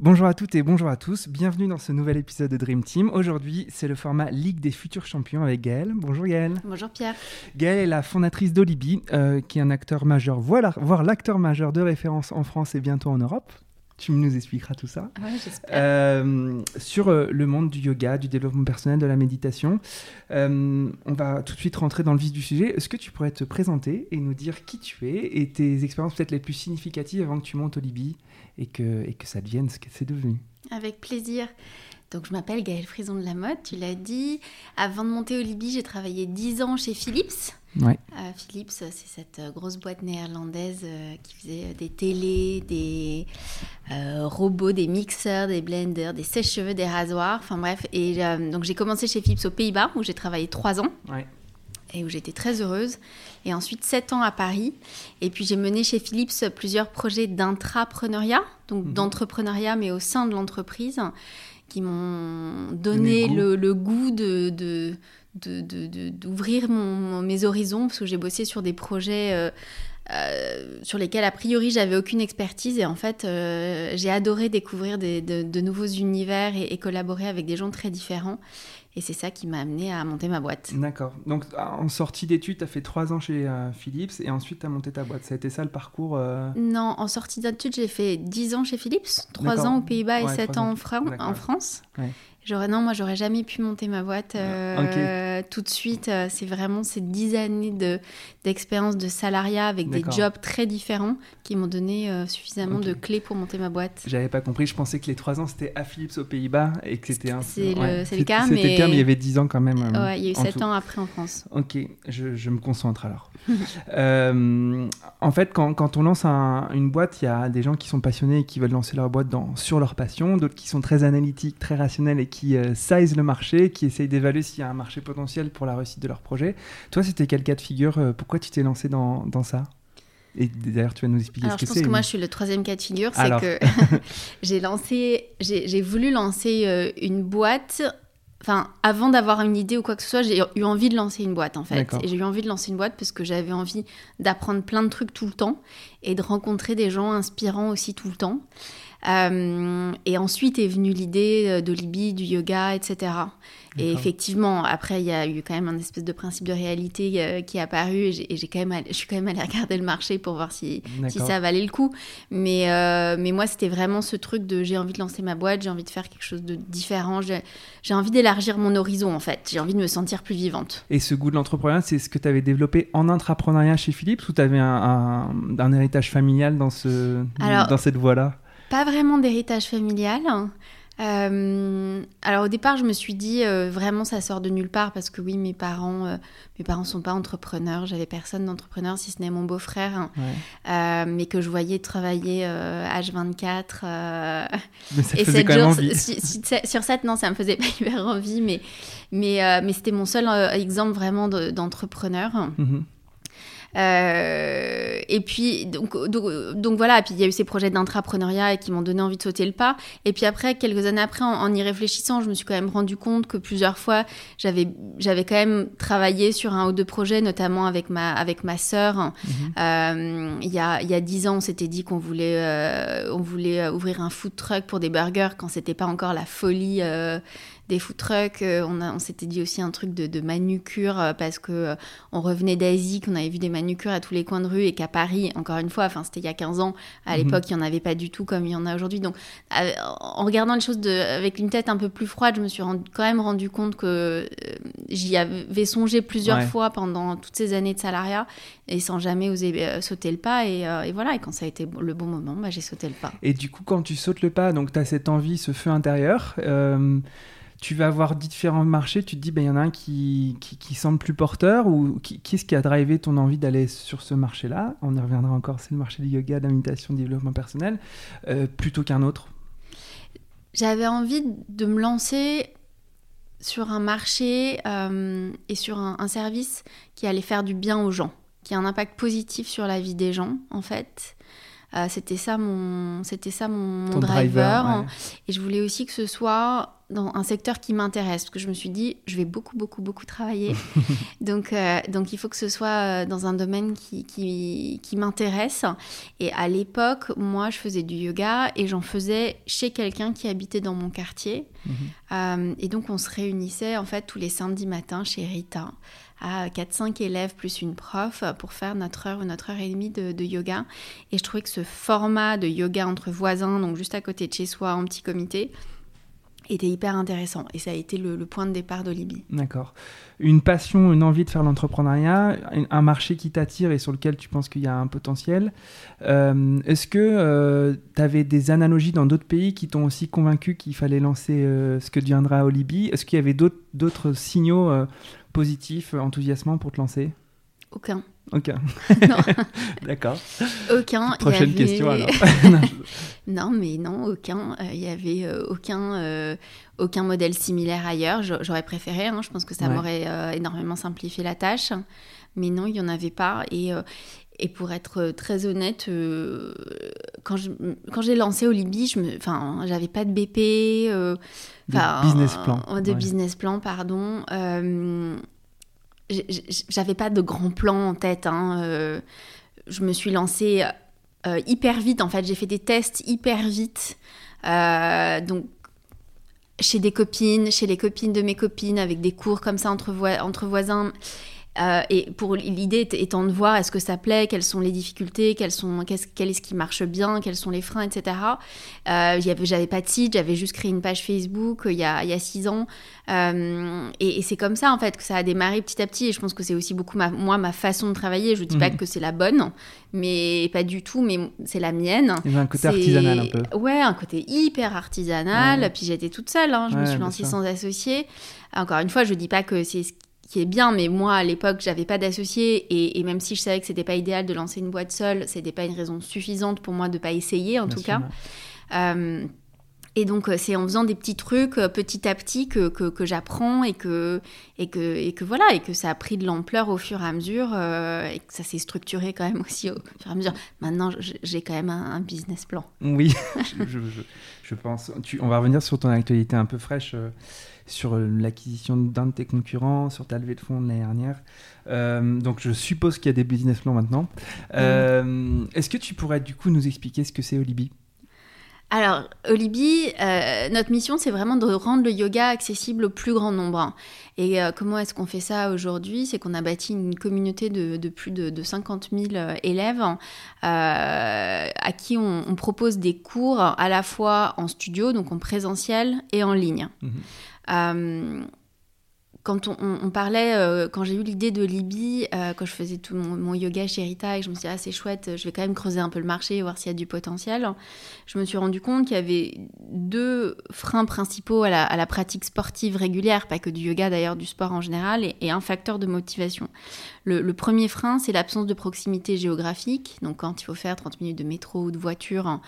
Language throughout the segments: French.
Bonjour à toutes et bonjour à tous, bienvenue dans ce nouvel épisode de Dream Team. Aujourd'hui, c'est le format Ligue des futurs champions avec Gaëlle. Bonjour Gaëlle. Bonjour Pierre. Gaëlle est la fondatrice d'Olibi, euh, qui est un acteur majeur, voire l'acteur majeur de référence en France et bientôt en Europe. Tu nous expliqueras tout ça. Ouais. Euh, sur euh, le monde du yoga, du développement personnel, de la méditation. on va tout de suite rentrer dans le vif du sujet. Est-ce que tu pourrais te présenter et nous dire qui tu es et tes expériences peut-être les plus significatives avant que tu montes Olibi et que, et que ça devienne ce que c'est devenu. Avec plaisir. Donc je m'appelle Gaëlle Frison de la Mode, tu l'as dit. Avant de monter au Libye, j'ai travaillé 10 ans chez Philips. Ouais. Euh, Philips, c'est cette euh, grosse boîte néerlandaise euh, qui faisait des télés, des robots, des mixeurs, des blenders, des sèche-cheveux, des rasoirs, enfin bref. Et donc j'ai commencé chez Philips aux Pays-Bas où j'ai travaillé 3 ans. Ouais et où j'étais très heureuse. Et ensuite, sept ans à Paris. Et puis, j'ai mené chez Philips plusieurs projets d'intrapreneuriat, donc mhm. d'entrepreneuriat, mais au sein de l'entreprise, qui m'ont donné le, goût de, d'ouvrir mes horizons, parce que j'ai bossé sur des projets euh, euh, sur lesquels, a priori, j'avais aucune expertise. Et en fait, euh, j'ai adoré découvrir de, nouveaux univers et, et, collaborer avec des gens très différents. Et c'est ça qui m'a amené à monter ma boîte. D'accord. Donc en sortie d'études, tu as fait trois ans chez euh, Philips et ensuite tu as monté ta boîte. Ça a été ça le parcours euh Non, en sortie d'études, j'ai fait dix ans chez Philips, trois ans aux Pays-Bas et sept ans, en, en France. Ouais non, moi j'aurais jamais pu monter ma boîte euh, tout de suite. Euh, c'est vraiment ces dix années de d'expérience de salariat avec des jobs très différents qui m'ont donné euh, suffisamment de clés pour monter ma boîte. J'avais pas compris. Je pensais que les trois ans c'était à Philips aux Pays-Bas et que c'était un. C'est le, cas, mais. C'était le cas, mais il y avait dix ans quand même. ouais, il y a eu sept ans après en France. Ok, je, je me concentre alors. en fait, quand, quand on lance une boîte, il y a des gens qui sont passionnés et qui veulent lancer leur boîte dans, sur leur passion, d'autres qui sont très analytiques, très rationnels et qui qui euh, size le marché, qui essayent d'évaluer s'il y a un marché potentiel pour la réussite de leur projet. Toi, c'était quel cas de figure euh, Pourquoi tu t'es lancé dans, dans ça? Et d'ailleurs, tu vas nous expliquer ce que c'est. Je pense que moi, je suis le troisième cas de figure. C'est que j'ai lancé, j'ai voulu lancer euh, une boîte. Enfin, avant d'avoir une idée ou quoi que ce soit, j'ai eu envie de lancer une boîte en fait. Et j'ai eu envie de lancer une boîte parce que j'avais envie d'apprendre plein de trucs tout le temps et de rencontrer des gens inspirants aussi tout le temps. Euh, et ensuite est venue l'idée euh, d'Olibi, du yoga, etc. Et effectivement, après, il y a eu quand même un espèce de principe de réalité euh, qui est apparu et, j'ai, quand même je suis quand même allée regarder le marché pour voir si, si ça valait le coup. Mais, mais moi, c'était vraiment ce truc de j'ai envie de lancer ma boîte, j'ai envie de faire quelque chose de différent, j'ai, envie d'élargir mon horizon en fait, j'ai envie de me sentir plus vivante. Et ce goût de l'entrepreneuriat, c'est ce que tu avais développé en intrapreneuriat chez Philips ou tu avais un, un, héritage familial dans, ce, dans cette voie-là? Pas vraiment d'héritage familial. Euh, alors au départ, je me suis dit euh, vraiment ça sort de nulle part parce que oui, mes parents, euh, mes parents sont pas entrepreneurs. J'avais personne d'entrepreneur si ce n'est mon beau-frère, mais que je voyais travailler H24. mais ça et faisait quand même envie. Sur, cette, non, ça me faisait pas hyper envie, mais mais mais c'était mon seul exemple vraiment d'entrepreneur. Mhm. Euh, et puis, donc, donc, voilà, puis il y a eu ces projets d'intrapreneuriat qui m'ont donné envie de sauter le pas. Et puis après, quelques années après, en, y réfléchissant, je me suis quand même rendu compte que plusieurs fois, j'avais, j'avais quand même travaillé sur un ou deux projets, notamment avec ma, avec ma sœur. Mhm. Euh, il, y a, il y a dix ans, on s'était dit qu'on voulait, euh, on voulait ouvrir un food truck pour des burgers quand c'était pas encore la folie des food trucks. on, on s'était dit aussi un truc de, de manucure parce que on revenait d'Asie, qu'on avait vu des manucures à tous les coins de rue et qu'à Paris, encore une fois, enfin c'était il y a 15 ans, à mhm. l'époque il n'y en avait pas du tout comme il y en a aujourd'hui. Donc en regardant les choses de, avec une tête un peu plus froide, je me suis quand même rendu compte que j'y avais songé plusieurs fois pendant toutes ces années de salariat et sans jamais oser sauter le pas. Et, et, voilà, et quand ça a été le bon moment, bah, j'ai sauté le pas. Et du coup, quand tu sautes le pas, donc tu as cette envie, ce feu intérieur. Euh, tu vas avoir différents marchés, tu te dis, il ben, y en a un qui, qui, semble plus porteur, ou qui, qui est-ce qui a drivé ton envie d'aller sur ce marché-là? On y reviendra encore, c'est le marché du yoga, de la méditation, du développement personnel, euh, plutôt qu'un autre J'avais envie de me lancer sur un marché euh, et sur un, un, service qui allait faire du bien aux gens, qui a un impact positif sur la vie des gens, en fait. Euh, c'était ça mon, c'était ça mon, driver. Et je voulais aussi que ce soit dans un secteur qui m'intéresse, parce que je me suis dit, je vais beaucoup, beaucoup, beaucoup travailler. donc, euh, donc, il faut que ce soit euh, dans un domaine qui, qui, qui m'intéresse. Et à l'époque, moi, je faisais du yoga et j'en faisais chez quelqu'un qui habitait dans mon quartier. Mhm. et donc, on se réunissait, en fait, tous les samedis matins chez Rita à 4-5 élèves plus une prof pour faire notre heure ou notre heure et demie de, yoga. Et je trouvais que ce format de yoga entre voisins, donc juste à côté de chez soi, en petit comité, était hyper intéressant. Et ça a été le, point de départ d'Olibi. D'accord. Une passion, une envie de faire l'entrepreneuriat, un marché qui t'attire et sur lequel tu penses qu'il y a un potentiel. Euh, est-ce que euh, tu avais des analogies dans d'autres pays qui t'ont aussi convaincu qu'il fallait lancer euh, ce que deviendra Olibi? Est-ce qu'il y avait d'autres signaux positif, enthousiasmant pour te lancer? Aucun. Aucun. D'accord. Aucun. Prochaine question alors. non, mais non, aucun. Euh, il n'y avait euh, aucun, euh, aucun modèle similaire ailleurs. J'aurais préféré, hein. je pense que ça m'aurait énormément simplifié la tâche. Mais non, il n'y en avait pas. Et, et pour être très honnête, quand j'ai lancé Olibi, je n'avais pas de BP de business plan. De business plan, pardon. J'avais pas de grand plan en tête. Hein. Euh, je me suis lancée euh, hyper vite. En fait, j'ai fait des tests hyper vite. Euh, donc, chez des copines, chez les copines de mes copines, avec des cours comme ça entre voisins. Euh, et pour l'idée étant de voir est-ce que ça plaît, quelles sont les difficultés, quels sont, quest quel est ce qui marche bien, quels sont les freins, etc. Euh, j'avais pas de site, j'avais juste créé une page Facebook euh, il, y a, il y a six ans. Euh, et, c'est comme ça en fait que ça a démarré petit à petit. Et je pense que c'est aussi beaucoup ma, moi ma façon de travailler. Je dis pas mhm. que c'est la bonne, mais pas du tout, mais c'est la mienne. Il y a un côté artisanal un peu. Ouais, un côté hyper artisanal. Puis j'étais toute seule, hein. je me suis lancée sans associé. Encore une fois, je dis pas que c'est ce qui est bien, mais moi à l'époque j'avais pas d'associé et, même si je savais que c'était pas idéal de lancer une boîte seule, c'était pas une raison suffisante pour moi de pas essayer en tout cas. Euh, et donc euh, c'est en faisant des petits trucs euh, petit à petit que, que, j'apprends et que, et, que, et que voilà et que ça a pris de l'ampleur au fur et à mesure et que ça s'est structuré quand même aussi au fur et à mesure. Maintenant j'ai quand même un, business plan. Oui, je, je, pense. Tu, on va revenir sur ton actualité un peu fraîche sur euh, l'acquisition d'un de tes concurrents, sur ta levée de fonds de l'année dernière. Euh, donc je suppose qu'il y a des business plans maintenant. Euh, est-ce que tu pourrais du coup nous expliquer ce que c'est Olibi? Alors, Olibi, notre mission, c'est vraiment de rendre le yoga accessible au plus grand nombre. Et comment est-ce qu'on fait ça aujourd'hui? C'est qu'on a bâti une communauté de, plus de, 50 000 élèves à qui on, propose des cours à la fois en studio, donc en présentiel, et en ligne. Mmh. Euh, quand on, parlait, euh, quand j'ai eu l'idée de Libye, euh, quand je faisais tout mon, yoga chez Rita et je me suis dit, ah, c'est chouette, je vais quand même creuser un peu le marché, voir s'il y a du potentiel, je me suis rendu compte qu'il y avait deux freins principaux à la, pratique sportive régulière, pas que du yoga d'ailleurs, du sport en général, et un facteur de motivation. Le, premier frein, c'est l'absence de proximité géographique. Donc, quand il faut faire 30 minutes de métro ou de voiture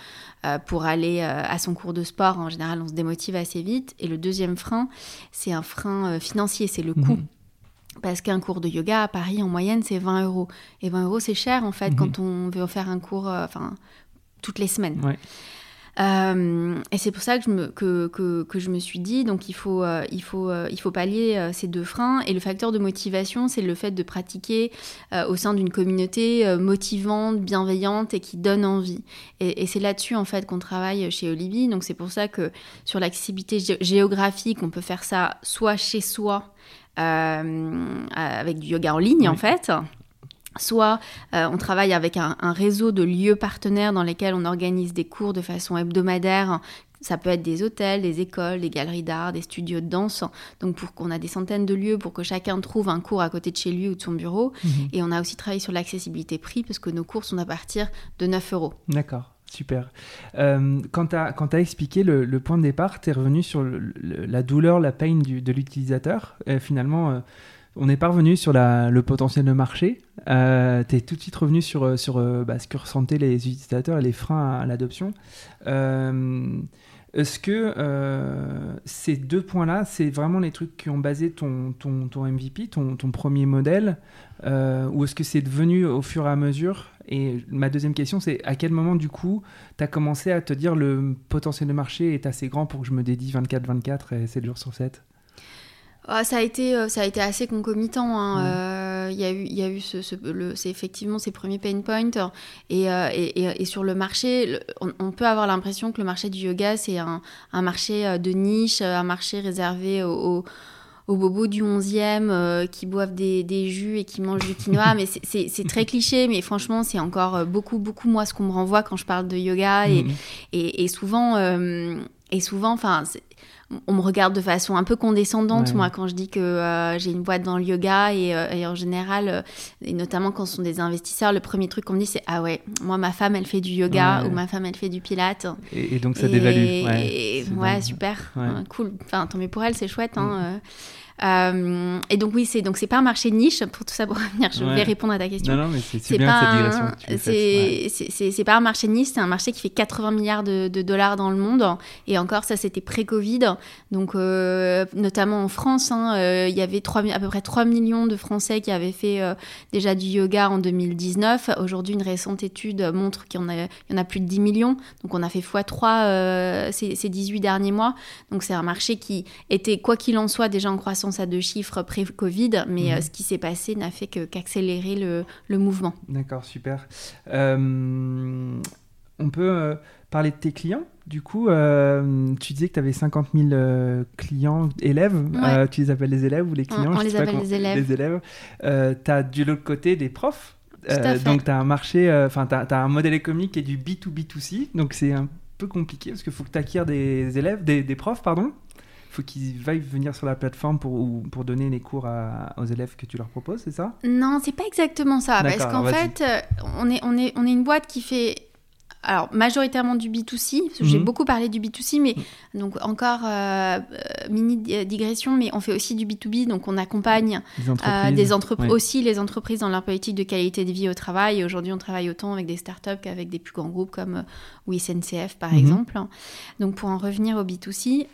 euh, pour aller euh, à son cours de sport, en général, on se démotive assez vite. Et le deuxième frein, c'est un frein euh, financier, c'est le coût. Mhm. Parce qu'un cours de yoga à Paris, en moyenne, c'est 20 euros. Et 20 euros, c'est cher, en fait, mhm. quand on veut faire un cours enfin, toutes les semaines. Euh, et c'est pour ça que je, me, que, que, que, je me suis dit, donc il faut, euh, il faut, euh, il faut pallier ces deux freins. Et le facteur de motivation, c'est le fait de pratiquer au sein d'une communauté motivante, bienveillante et qui donne envie. Et, et c'est là-dessus, en fait, qu'on travaille chez Olivier. Donc c'est pour ça que sur l'accessibilité géographique, on peut faire ça soit chez soi, avec du yoga en ligne, en fait Soit euh, on travaille avec un, réseau de lieux partenaires dans lesquels on organise des cours de façon hebdomadaire. Ça peut être des hôtels, des écoles, des galeries d'art, des studios de danse. Donc pour qu'on a des centaines de lieux pour que chacun trouve un cours à côté de chez lui ou de son bureau. Mhm. Et on a aussi travaillé sur l'accessibilité prix parce que nos cours sont à partir de 9 euros. D'accord. Super. Euh, quand tu as, expliqué le, point de départ, tu es revenu sur la douleur, la peine de l'utilisateur. finalement, euh, on n'est pas revenu sur le potentiel de marché. Euh, tu es tout de suite revenu sur, euh, euh, bah, ce que ressentaient les utilisateurs et les freins à, l'adoption. Est-ce que ces deux points-là, c'est vraiment les trucs qui ont basé ton, MVP, ton, ton, premier modèle Ou est-ce que c'est devenu au fur et à mesure? Et ma deuxième question, c'est à quel moment, du coup, tu as commencé à te dire le potentiel de marché est assez grand pour que je me dédie 24-24 et 7 jours sur 7 ah, ça, a été, euh, ça a été assez concomitant. Hein. Euh, il y a eu, y a eu ce, c'est effectivement ces premiers pain points. Et, euh, et, et, sur le marché, on, peut avoir l'impression que le marché du yoga, c'est un, un, marché de niche, un marché réservé aux, aux, bobos du 11e qui boivent des, des, jus et qui mangent du quinoa. mais c'est très cliché, mais franchement, c'est encore beaucoup, beaucoup moi ce qu'on me renvoie quand je parle de yoga. Et, mmh. et, souvent, et souvent, enfin on me regarde de façon un peu condescendante, moi, quand je dis que euh, j'ai une boîte dans le yoga. Et, euh, en général, euh, et notamment quand ce sont des investisseurs, le premier truc qu'on me dit, c'est Ah ouais, moi, ma femme, elle fait du yoga ou ma femme, elle fait du pilate. Et, donc, ça dévalue. Ouais, super. cool. Enfin, tant mieux pour elle, c'est chouette. Hein, mm. Euh, et donc oui, c'est donc c'est pas un marché de niche pour tout ça pour revenir. Je vais répondre à ta question. Non, non, mais c'est bien pas un marché de niche, c'est un marché qui fait 80 milliards de, dollars dans le monde. Et encore, ça c'était pré-Covid. Donc euh, notamment en France, hein, euh, il y avait 3, à peu près 3 millions de Français qui avaient fait déjà du yoga en 2019. Aujourd'hui, une récente étude montre qu'il y, en a, y en a plus de 10 millions. Donc on a fait x3 ces, ces 18 derniers mois. Donc c'est un marché qui était, quoi qu'il en soit, déjà en croissance à deux chiffres pré-Covid, mais euh, mhm. ce qui s'est passé n'a fait qu'accélérer le, le, mouvement. D'accord, super. Euh, on peut euh, parler de tes clients? Du coup, tu disais que tu avais 50 000 clients, élèves. tu les appelles les élèves ou les clients On, les appelle les élèves. Les élèves. tu as de l'autre côté des profs. donc, tu as un marché, enfin, tu as, un modèle économique qui est du B2B2C. Donc, c'est un peu compliqué parce qu'il faut que tu acquières des élèves, des, des profs, pardon faut qu'ils veuillent venir sur la plateforme pour, pour donner les cours aux élèves que tu leur proposes, c'est ça? Non, c'est pas exactement ça. Parce qu'en fait, euh, on est, on, est, on est une boîte qui fait alors majoritairement du B2C, j'ai mhm. beaucoup parlé du B2C, mais donc encore euh, euh, mini digression, mais on fait aussi du B2B, donc on accompagne des entreprises, aussi les entreprises dans leur politique de qualité de vie au travail. Aujourd'hui, on travaille autant avec des startups qu'avec des plus grands groupes comme SNCF par mhm. exemple. Donc pour en revenir au B2C,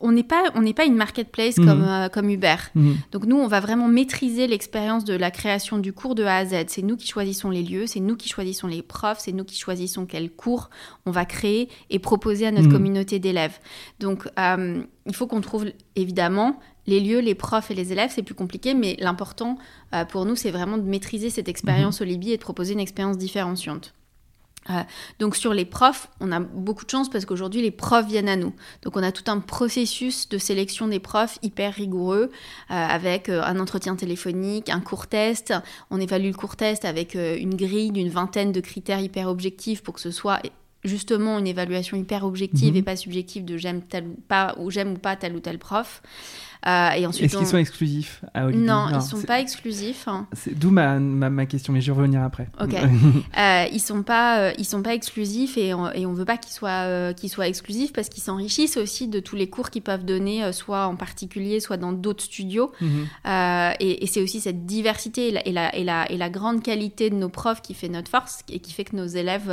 on n'est pas on n'est pas une marketplace mhm. comme euh, comme Uber. Mhm. Donc nous on va vraiment maîtriser l'expérience de la création du cours de A à Z. C'est nous qui choisissons les lieux, c'est nous qui choisissons les profs, c'est nous qui choisissons quel cours on va créer et proposer à notre mhm. communauté d'élèves. Donc euh, il faut qu'on trouve évidemment les lieux, les profs et les élèves, c'est plus compliqué, mais l'important euh, pour nous, c'est vraiment de maîtriser cette expérience au Libye et de proposer une expérience différenciante. Euh, donc sur les profs, on a beaucoup de chance parce qu'aujourd'hui les profs viennent à nous. Donc on a tout un processus de sélection des profs hyper rigoureux euh, avec euh, un entretien téléphonique, un court test. On évalue le court test avec une grille d'une vingtaine de critères hyper objectifs pour que ce soit justement une évaluation hyper objective mhm. et pas subjective de j'aime tel ou pas ou j'aime ou pas tel ou tel prof. Euh, et ensuite, Est-ce qu'ils sont exclusifs à Olivier Non, ils sont pas exclusifs. D'où ma, ma, question, mais je vais revenir après. Ok. euh, ils sont pas, euh, ils sont pas exclusifs et on, et on veut pas qu'ils soient, qu'ils soient exclusifs parce qu'ils s'enrichissent aussi de tous les cours qu'ils peuvent donner, soit en particulier, soit dans d'autres studios. Mhm. et, et c'est aussi cette diversité et la, et, la, et, la, et la grande qualité de nos profs qui fait notre force et qui fait que nos élèves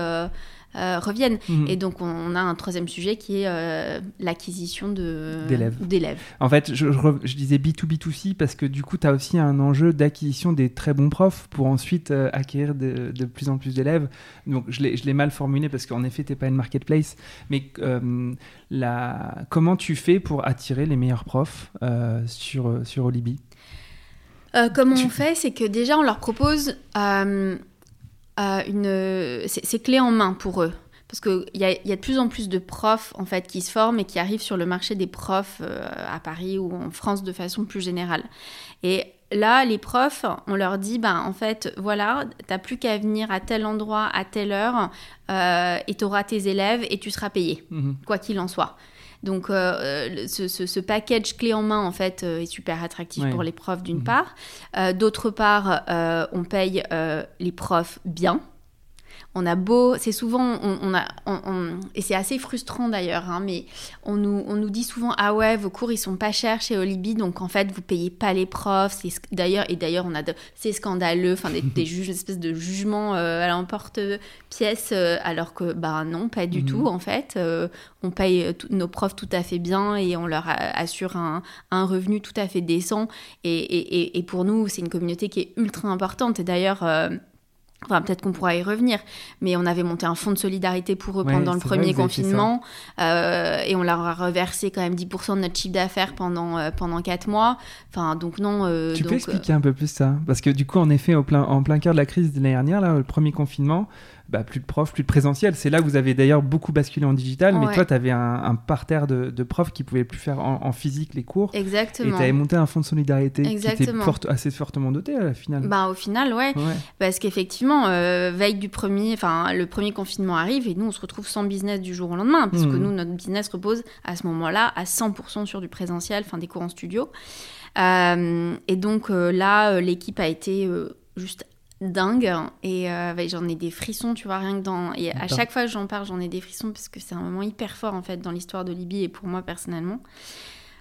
euh, reviennent. Mhm. Et donc, on, a un troisième sujet qui est euh, l'acquisition d'élèves. En fait, je, je, disais B2B2C parce que du coup, tu as aussi un enjeu d'acquisition des très bons profs pour ensuite euh, acquérir de, de, plus en plus d'élèves. Donc, je l'ai mal formulé parce qu'en effet, tu n'es pas une marketplace. Mais euh, la, comment tu fais pour attirer les meilleurs profs sur, sur Olibi? Comment on fait? C'est que déjà, on leur propose une. C'est clé en main pour eux parce qu'il y a, y a de plus en plus de profs en fait qui se forment et qui arrivent sur le marché des profs euh, à Paris ou en France de façon plus générale. Et là, les profs, on leur dit, ben en fait, voilà, t'as plus qu'à venir à tel endroit, à telle heure, euh, et tu auras tes élèves et tu seras payé, mhm. quoi qu'il en soit. Donc, euh, ce, ce, package clé en main, en fait, est super attractif pour les profs, d'une mhm. part. D'autre part, on paye les profs bien on a beau, c'est souvent, on, a, et c'est assez frustrant d'ailleurs, hein, mais on nous, on nous dit souvent ah ouais vos cours ils sont pas chers chez Olibi donc en fait vous payez pas les profs. D'ailleurs et d'ailleurs on a c'est scandaleux, enfin des, des juges, une espèce de jugement euh, à l'emporte-pièce euh, alors que bah non pas du mhm. tout en fait. Euh, on paye nos profs tout à fait bien et on leur assure un, revenu tout à fait décent et, et pour nous c'est une communauté qui est ultra importante et d'ailleurs Enfin, peut-être qu'on pourra y revenir, mais on avait monté un fonds de solidarité pour eux pendant le premier confinement euh, et on leur a reversé quand même 10% de notre chiffre d'affaires pendant, euh, pendant 4 mois. Enfin, donc non. Euh, tu peux expliquer un peu plus ça? Parce que du coup, en effet, au plein, en plein cœur de la crise de l'année dernière, là, le premier confinement, bah, plus de profs, plus de présentiel. C'est là que vous avez d'ailleurs beaucoup basculé en digital, mais toi, tu avais un, parterre de, profs qui pouvaient plus faire en, physique les cours. Exactement. Et tu avais monté un fonds de solidarité qui était assez fortement doté à la finale. Bah, au final, ouais. Parce qu'effectivement, euh, veille du premier, enfin, le premier confinement arrive et nous, on se retrouve sans business du jour au lendemain, parce que mmh. nous, notre business repose à ce moment-là à 100% sur du présentiel, enfin, des cours en studio. Euh, et donc euh, là, l'équipe a été juste dingue. Et euh, j'en ai des frissons tu vois rien que dans et à chaque fois que j'en parle j'en ai des frissons parce que c'est un moment hyper fort en fait dans l'histoire de Libye et pour moi personnellement.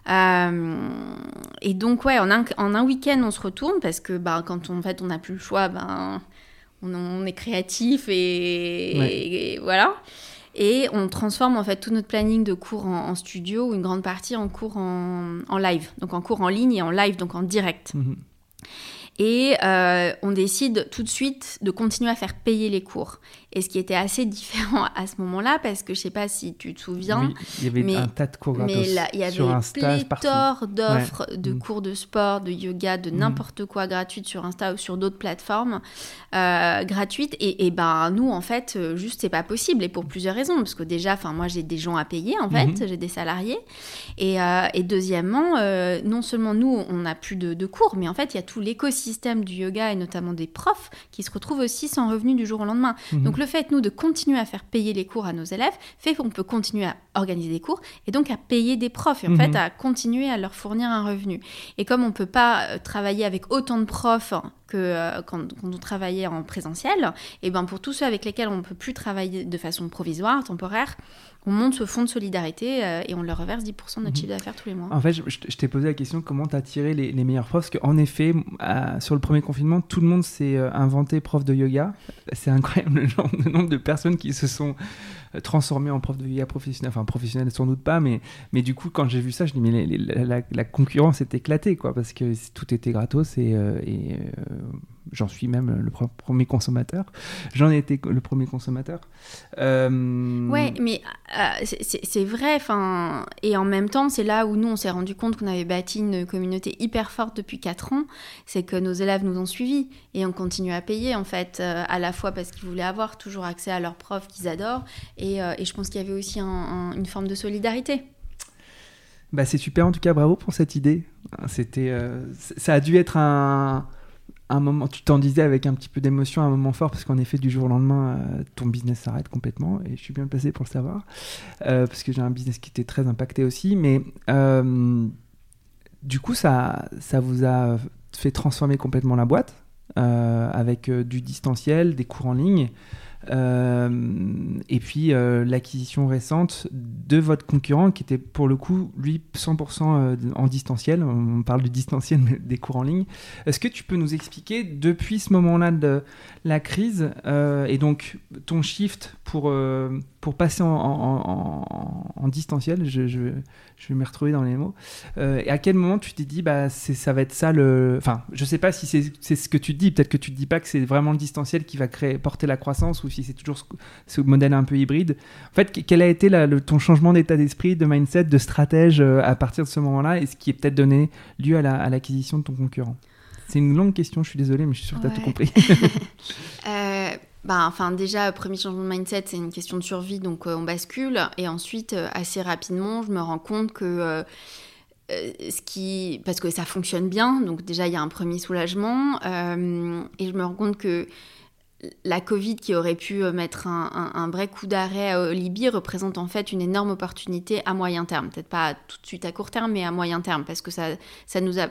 Euh, et donc ouais en un, en un week-end on se retourne parce que bah, quand on, en fait on n'a plus le choix ben on, est créatif et, voilà. Et on transforme en fait tout notre planning de cours en, studio ou une grande partie en cours en, en, live. Donc en cours en ligne et en live donc en direct. Mhm. Et euh, on décide tout de suite de continuer à faire payer les cours. Et ce qui était assez différent à ce moment-là, parce que je sais pas si tu te souviens. il y avait un tas de cours. Mais il y avait sur pléthore d'offres de mm. cours de sport, de yoga, de mm. n'importe quoi gratuites sur Insta ou sur d'autres plateformes euh, gratuites. Et, et, ben nous, en fait, euh, juste c'est pas possible. Et pour plusieurs raisons. Parce que déjà, enfin moi j'ai des gens à payer, en fait, mm-hmm. j'ai des salariés. Et, euh, et deuxièmement, non seulement nous, on n'a plus de, de cours, mais en fait, il y a tout l'écosystème du yoga et notamment des profs qui se retrouvent aussi sans revenus du jour au lendemain. Mm-hmm. Donc le le fait, nous, de continuer à faire payer les cours à nos élèves fait qu'on peut continuer à organiser des cours et donc à payer des profs et en fait mhm. à continuer à leur fournir un revenu. Et comme on ne peut pas euh, travailler avec autant de profs que euh, quand, on travaillait en présentiel, et ben pour tous ceux avec lesquels on ne peut plus travailler de façon provisoire, temporaire, on monte ce fonds de solidarité euh, et on leur reverse 10% de notre mhm. chiffre d'affaires tous les mois. En fait, je, t'ai posé la question comment tu as tiré les, meilleurs profs? Parce qu'en effet, sur le premier confinement, tout le monde s'est euh, inventé prof de yoga. C'est incroyable le, nombre de personnes qui se sont transformées en prof de yoga professionnel. Enfin, professionnel sans doute pas, mais, mais du coup, quand j'ai vu ça, je dis mais la, concurrence est éclatée, quoi, parce que tout était gratos et, et j'en suis même le premier consommateur. J'en ai été le premier consommateur. Euh... Ouais, mais euh, c'est vrai. Enfin, et en même temps, c'est là où nous on s'est rendu compte qu'on avait bâti une communauté hyper forte depuis 4 ans. C'est que nos élèves nous ont suivis et on continue à payer en fait, euh, à la fois parce qu'ils voulaient avoir toujours accès à leurs profs qu'ils adorent, et, euh, et, je pense qu'il y avait aussi une forme de solidarité. Bah, c'est super en tout cas, bravo pour cette idée. C'était, ça a dû être un, un moment, tu t'en disais avec un petit peu d'émotion, un moment fort, parce qu'en effet, du jour au lendemain, euh, ton business s'arrête complètement, et je suis bien placé pour le savoir, euh, parce que j'ai un business qui était très impacté aussi, mais euh, du coup, ça, ça vous a fait transformer complètement la boîte, avec du distanciel, des cours en ligne. Euh, et puis euh, l'acquisition récente de votre concurrent qui était pour le coup lui 100% euh, en distanciel. On parle du distanciel des cours en ligne. Est-ce que tu peux nous expliquer depuis ce moment-là de la crise et donc ton shift pour, euh, pour passer en, en, en, distanciel, je, je, je, vais me retrouver dans les mots. Euh, et à quel moment tu t'es dit, bah, ça va être ça le. Enfin, je sais pas si c'est ce que tu te dis, peut-être que tu te dis pas que c'est vraiment le distanciel qui va créer, porter la croissance ou si c'est toujours ce, modèle un peu hybride. En fait, quel a été le, ton changement d'état d'esprit, de mindset, de stratège euh, à partir de ce moment-là et ce qui est peut-être donné lieu à l'acquisition de ton concurrent? C'est une longue question, je suis désolée, mais je suis sûre que tu as tout compris. Bah, enfin, déjà, premier changement de mindset, c'est une question de survie, donc euh, on bascule. Et ensuite, euh, assez rapidement, je me rends compte que. Euh, ce qui parce que ça fonctionne bien donc déjà il y a un premier soulagement et je me rends compte que la Covid qui aurait pu mettre un, un vrai coup d'arrêt à Libye représente en fait une énorme opportunité à moyen terme. Peut-être pas tout de suite à court terme, mais à moyen terme, parce que ça, ça nous a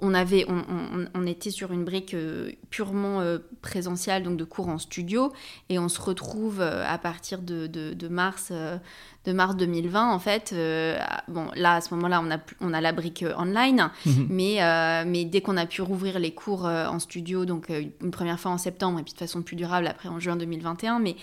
on, avait, on, était sur une brique euh, purement euh, présentielle, donc de cours en studio, et on se retrouve euh, à partir de, mars, de mars 2020, en fait. bon, là, à ce moment-là, on a, on a la brique online, mhm. mais, mais dès qu'on a pu rouvrir les cours en studio, donc une première fois en septembre, et puis de façon plus durable après en juin 2021, mais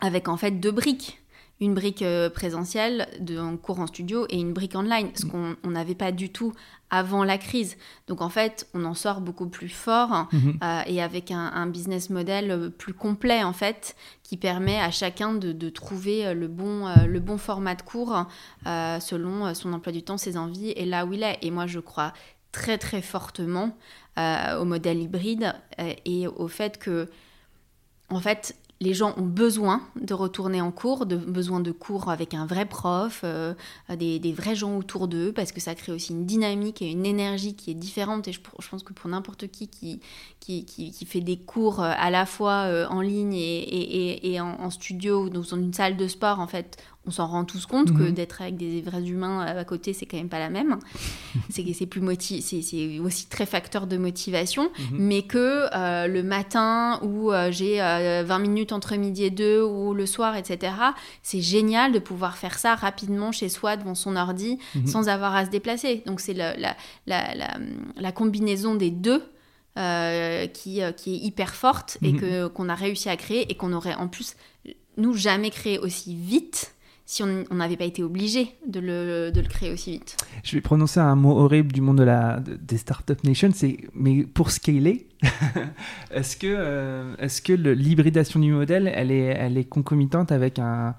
avec en fait deux briques une brique présentielle de, en cours en studio et une brique online, ce mhm. qu'on n'avait pas du tout avant la crise. Donc en fait, on en sort beaucoup plus fort mhm. euh, et avec un, business model euh, plus complet en fait, qui permet à chacun de, trouver euh, le bon, le bon format de cours selon son emploi du temps, ses envies et là où il est. Et moi, je crois très très fortement au modèle hybride et au fait que en fait, les gens ont besoin de retourner en cours, de besoin de cours avec un vrai prof, euh, des, vrais gens autour d'eux, parce que ça crée aussi une dynamique et une énergie qui est différente. Et je, pense que pour n'importe qui qui, qui fait des cours euh, à la fois euh, en ligne et, en, studio dans une salle de sport, en fait, on s'en rend tous compte que mhm. d'être avec des vrais humains à côté, c'est quand même pas la même. c'est c'est plus c'est aussi très facteur de motivation, mhm. mais que euh, le matin où euh, j'ai 20 euh, minutes entre midi et deux ou le soir, etc. C'est génial de pouvoir faire ça rapidement chez soi devant son ordi mhm. sans avoir à se déplacer. Donc c'est la, la, la, la, combinaison des deux qui, qui est hyper forte et que qu'on a réussi à créer et qu'on aurait en plus nous jamais créé aussi vite si on n'avait pas été obligé de le, de le, créer aussi vite. Je vais prononcer un mot horrible du monde de la, des Startup Nation, c'est mais pour scaler, est-ce que, euh, est-ce que l'hybridation du modèle, elle est, elle est concomitante avec un,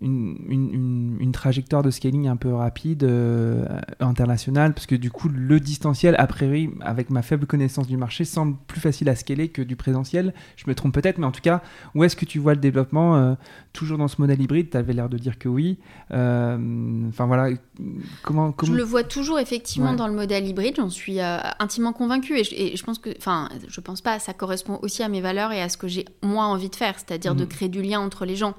une, une, trajectoire de scaling un peu rapide, euh, internationale, parce que du coup, le distanciel, a priori, avec ma faible connaissance du marché, semble plus facile à scaler que du présentiel. Je me trompe peut-être, mais en tout cas, où est-ce que tu vois le développement euh, Toujours dans ce modèle hybride, tu avais l'air de dire que oui. Euh, enfin voilà, comment, comment, Je le vois toujours effectivement dans le modèle hybride, j'en suis intimement convaincue, et je, pense que, enfin, je pense pas, ça correspond aussi à mes valeurs et à ce que j'ai moi envie de faire, c'est-à-dire de mmh. créer du lien entre les gens.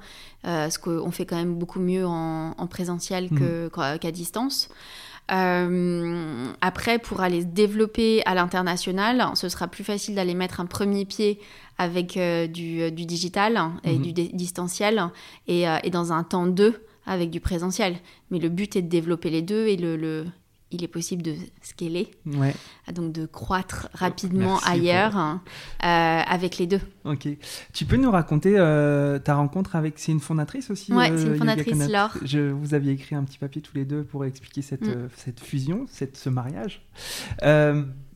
Euh, ce qu'on fait quand même beaucoup mieux en, présentiel mhm. qu'à distance. Euh, après, pour aller se développer à l'international, ce sera plus facile d'aller mettre un premier pied avec euh, du, digital et mhm. du distanciel et, dans un temps 2 avec du présentiel. Mais le but est de développer les deux et le, il est possible de scaler, ouais. donc de croître rapidement ailleurs hein, euh, avec les deux. Ok. Tu peux nous raconter euh, ta rencontre avec. C'est une fondatrice aussi Ouais, c'est une euh, fondatrice, Laure. Je, vous aviez écrit un petit papier tous les deux pour expliquer cette, mm. cette fusion, cette, ce mariage.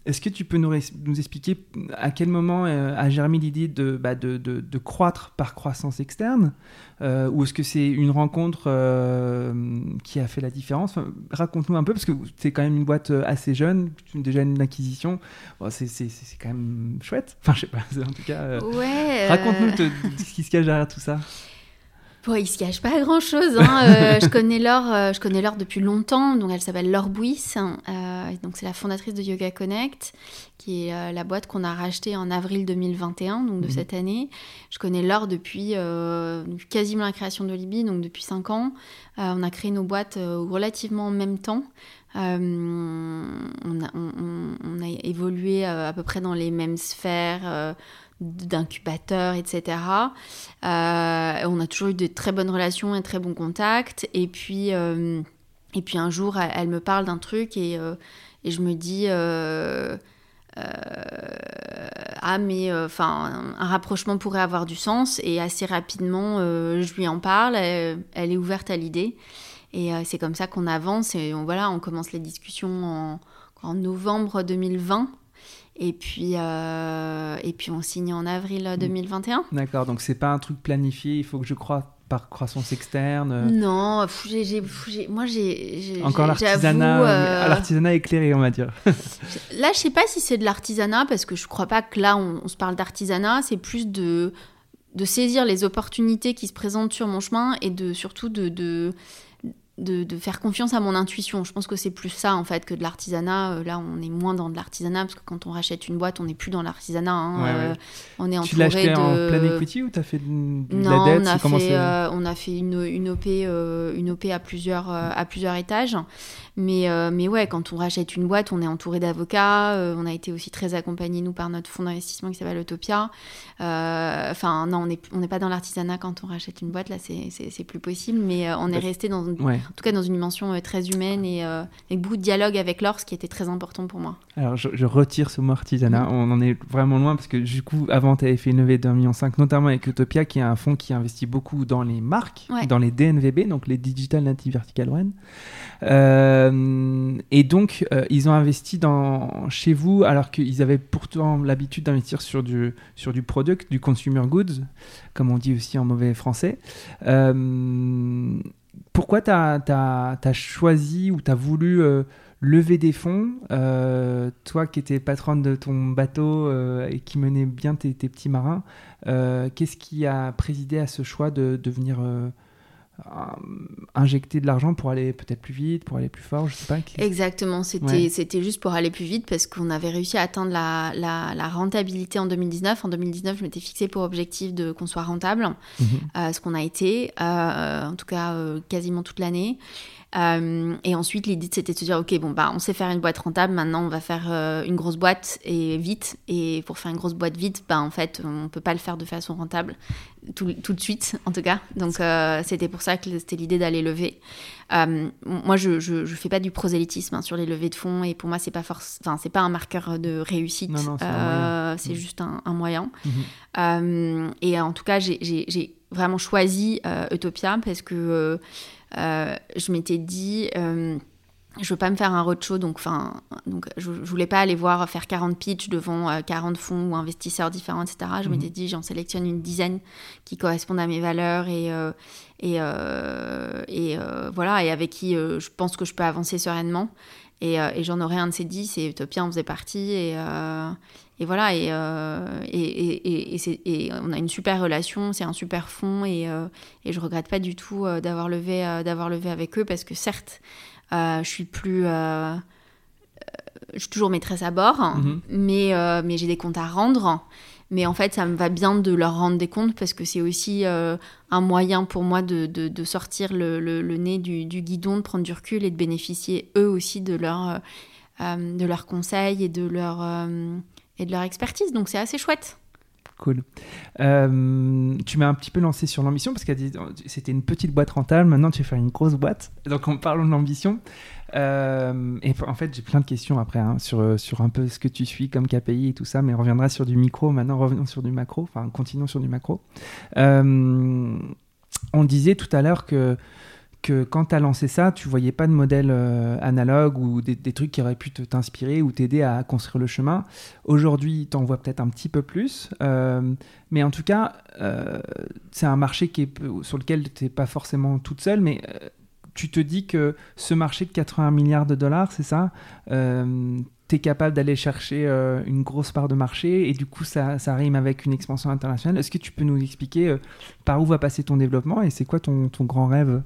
Est-ce que tu peux nous, nous, expliquer à quel moment a germé l'idée de, bah, de, de, de, croître par croissance externe euh, Ou est-ce que c'est une rencontre euh, qui a fait la différence? Raconte-nous un peu, parce que c'est quand même une boîte euh, assez jeune, déjà une acquisition. c'est quand même chouette. Enfin, je sais pas, en tout cas. ouais, Raconte-nous ce qui se cache derrière tout ça. Bon, il se cache pas grand chose. Hein. Euh, je connais Laure, euh, je connais Laure depuis longtemps. Donc, elle s'appelle Laure Bouis. Euh, donc, c'est la fondatrice de Yoga Connect, qui est la boîte qu'on a rachetée en avril 2021, donc de mhm. cette année. Je connais Laure depuis quasiment la création de Libye, donc depuis 5 ans. on a créé nos boîtes relativement en même temps. On a, on, a, évolué à peu près dans les mêmes sphères d'incubateurs, etc. Euh, on a toujours eu de très bonnes relations et très bons contacts. Et puis, euh, et puis un jour, elle, me parle d'un truc et, euh, et, je me dis, ah mais enfin un rapprochement pourrait avoir du sens. Et assez rapidement je lui en parle. Elle, est ouverte à l'idée. Et c'est comme ça qu'on avance. Et on, voilà on commence les discussions en, en novembre 2020 et puis, euh, et puis on signe en avril 2021. Mm. D'accord, donc c'est pas un truc planifié, il faut que je crois par croissance externe Non, moi j'ai. Encore l'artisanat, euh, l'artisanat éclairé, on va dire. là, je sais pas si c'est de l'artisanat, parce que je crois pas que là on, se parle d'artisanat, c'est plus de, de saisir les opportunités qui se présentent sur mon chemin et de surtout de, de de, faire confiance à mon intuition. Je pense que c'est plus ça en fait que de l'artisanat. Euh, là, on est moins dans de l'artisanat parce que quand on rachète une boîte, on n'est plus dans l'artisanat. Hein. Euh, on est tu l'as acheté de... en plein equity ou tu as fait de, non, la dette on a, fait, euh, on a fait une, une OP, une OP à, plusieurs, à plusieurs étages. Mais, mais ouais, quand on rachète une boîte, on est entouré d'avocats. on a été aussi très accompagnés, nous, par notre fonds d'investissement qui s'appelle Utopia. Enfin, non, on n'est on pas dans l'artisanat quand on rachète une boîte. Là, c'est plus possible. Mais on est resté dans en tout cas dans une dimension euh, très humaine et euh, avec beaucoup de dialogue avec l'or, ce qui était très important pour moi. Alors je, retire ce mot artisanat, on en est vraiment loin parce que du coup avant tu avais fait une levée d'un million cinq, notamment avec Utopia qui est un fonds qui investit beaucoup dans les marques, dans les DNVB, donc les Digital Native Vertical Brand. Euh, et donc ils ont investi dans, chez vous alors qu'ils avaient pourtant l'habitude d'investir sur du, sur du product, du consumer goods, comme on dit aussi en mauvais français. Euh, pourquoi tu as, choisi ou tu as voulu euh, lever des fonds euh, Toi qui étais patronne de ton bateau euh, et qui menait bien tes, petits marins, qu'est-ce qui a présidé à ce choix de, devenir venir injecter de l'argent pour aller peut-être plus vite, pour aller plus fort, je sais pas. Exactement, c'était c'était juste pour aller plus vite parce qu'on avait réussi à atteindre la, la, rentabilité en 2019. En 2019, je m'étais fixé pour objectif de qu'on soit rentable, mhm. euh, ce qu'on a été, euh, en tout cas euh, quasiment toute l'année. Euh, et ensuite, l'idée, c'était de se dire, OK, bon, bah, on sait faire une boîte rentable, maintenant, on va faire euh, une grosse boîte et vite. Et pour faire une grosse boîte vite, bah, en fait, on peut pas le faire de façon rentable tout, tout de suite, en tout cas. Donc, euh, c'était pour ça que c'était l'idée d'aller lever. moi, je, je, je, fais pas du prosélytisme hein, sur les levées de fonds et pour moi, c'est pas force, enfin, c'est pas un marqueur de réussite. c'est mmh. juste un, moyen. Mmh. et en tout cas, j'ai vraiment choisi Utopia parce que euh, je m'étais dit euh, je veux pas me faire un roadshow, donc, enfin, donc je, je, voulais pas aller voir faire 40 pitchs devant 40 euh, fonds ou investisseurs différents, etc. Je m'étais mhm. dit, j'en sélectionne une dizaine qui correspondent à mes valeurs et, et, et voilà, et avec qui je pense que je peux avancer sereinement. Et, et j'en aurais un de ces dix, et Utopia en faisait partie. Et, et voilà, euh, et, on a une super relation, c'est un super fond, et, euh, je regrette pas du tout euh, d'avoir levé, d'avoir levé avec eux, parce que certes, je suis plus... je suis toujours maîtresse à bord, mhm. mais, mais j'ai des comptes à rendre. Mais en fait, ça me va bien de leur rendre des comptes parce que c'est aussi un moyen pour moi de, de, sortir le, le, nez du, guidon, de prendre du recul et de bénéficier eux aussi de, leur, de leurs conseils et de leur et de leur expertise. Donc c'est assez chouette. Cool. Euh, tu m'as un petit peu lancé sur l'ambition parce que c'était une petite boîte rentable. Maintenant, tu vas faire une grosse boîte. Donc, en parlant de l'ambition, euh, et en fait, j'ai plein de questions après hein, sur, sur un peu ce que tu suis comme KPI et tout ça, mais on reviendra sur du micro. Maintenant, revenons sur du macro. Enfin, continuons sur du macro. Euh, on disait tout à l'heure que quand tu as lancé ça, tu voyais pas de modèle euh, analogue ou des, trucs qui auraient pu t'inspirer ou t'aider à construire le chemin. Aujourd'hui, tu en vois peut-être un petit peu plus. Euh, mais en tout cas, euh, c'est un marché qui est, sur lequel tu n'es pas forcément toute seule, mais tu te dis que ce marché de 80 milliards de dollars, c'est ça tu es capable d'aller chercher une grosse part de marché et du coup ça, ça rime avec une expansion internationale. Est-ce que tu peux nous expliquer par où va passer ton développement et c'est quoi ton, ton grand rêve?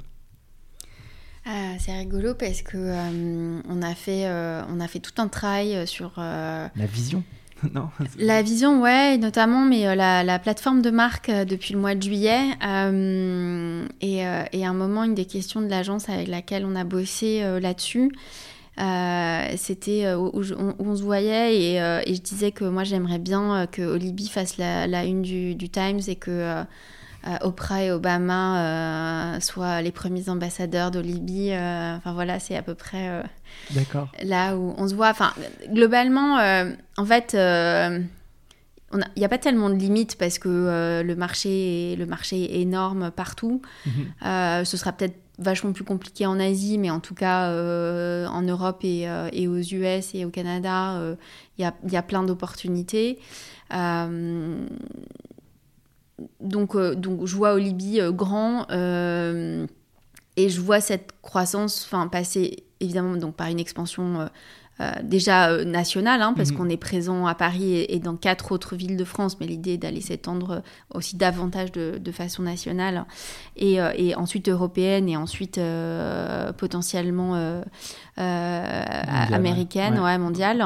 Ah, c'est rigolo parce que euh, on a fait euh, on a fait tout un travail euh, sur la vision. non. La vision, ouais, notamment, mais la, plateforme de marque depuis le mois de juillet. Et, et, à un moment, une des questions de l'agence avec laquelle on a bossé là-dessus, c'était où, on se voyait et, et, je disais que moi j'aimerais bien que Olibi fasse la, la une du, du, Times et que Oprah et Obama soient les premiers ambassadeurs de Libye. enfin voilà, c'est à peu près là où on se voit. Enfin, globalement, en fait, il n'y a pas tellement de limites parce que le, marché est, le marché est énorme partout. Mhm. ce sera peut-être vachement plus compliqué en Asie, mais en tout cas euh, en Europe et, euh, et, aux US et au Canada, euh, il y, a, y, a, plein d'opportunités. Donc, donc je vois au Libye grand et je vois cette croissance passer évidemment donc, par une expansion euh, déjà euh, national, hein, parce mhm. qu'on est présent à Paris et, dans quatre autres villes de France, mais l'idée est d'aller s'étendre aussi davantage de, façon nationale, et, euh, et, ensuite européenne, et ensuite potentiellement américaine, ouais. mondiale.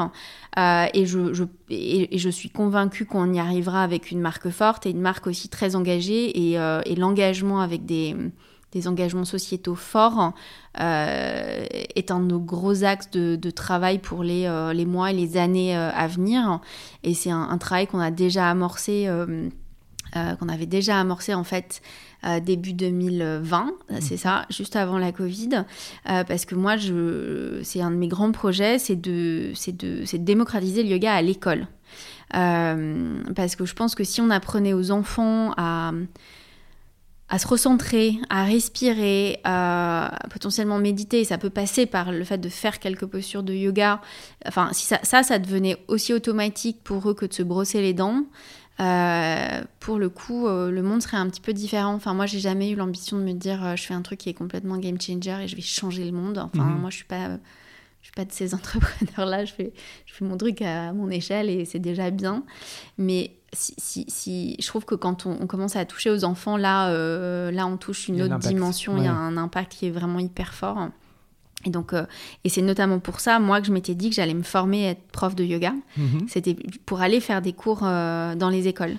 et, je, je et, je suis convaincue qu'on y arrivera avec une marque forte et une marque aussi très engagée, et l'engagement avec des des engagements sociétaux forts euh, est un de nos gros axes de, travail pour les, euh, les, mois et les années euh, à venir. Et c'est un, travail qu'on a déjà amorcé, qu'on avait déjà amorcé en fait début 2020, mmh. c'est ça, juste avant la Covid, parce que moi, je, c'est un de mes grands projets, c'est de, c'est de, c'est de démocratiser le yoga à l'école. parce que je pense que si on apprenait aux enfants à à se recentrer, à respirer, à potentiellement méditer. Ça peut passer par le fait de faire quelques postures de yoga. Enfin, si ça, ça, devenait aussi automatique pour eux que de se brosser les dents. Euh, pour le coup, euh, le monde serait un petit peu différent. Enfin, moi, j'ai jamais eu l'ambition de me dire, euh, je fais un truc qui est complètement game changer et je vais changer le monde. Enfin, mhm. moi, je suis pas je suis pas de ces entrepreneurs-là, je fais, je fais mon truc à mon échelle et c'est déjà bien. Mais si, si, je trouve que quand on, commence à toucher aux enfants, là, euh, là on touche une autre dimension, il y a un impact qui est vraiment hyper fort. Et donc, euh, et c'est notamment pour ça, moi, que je m'étais dit que j'allais me former à être prof de yoga. Mhm. C'était pour aller faire des cours euh, dans les écoles.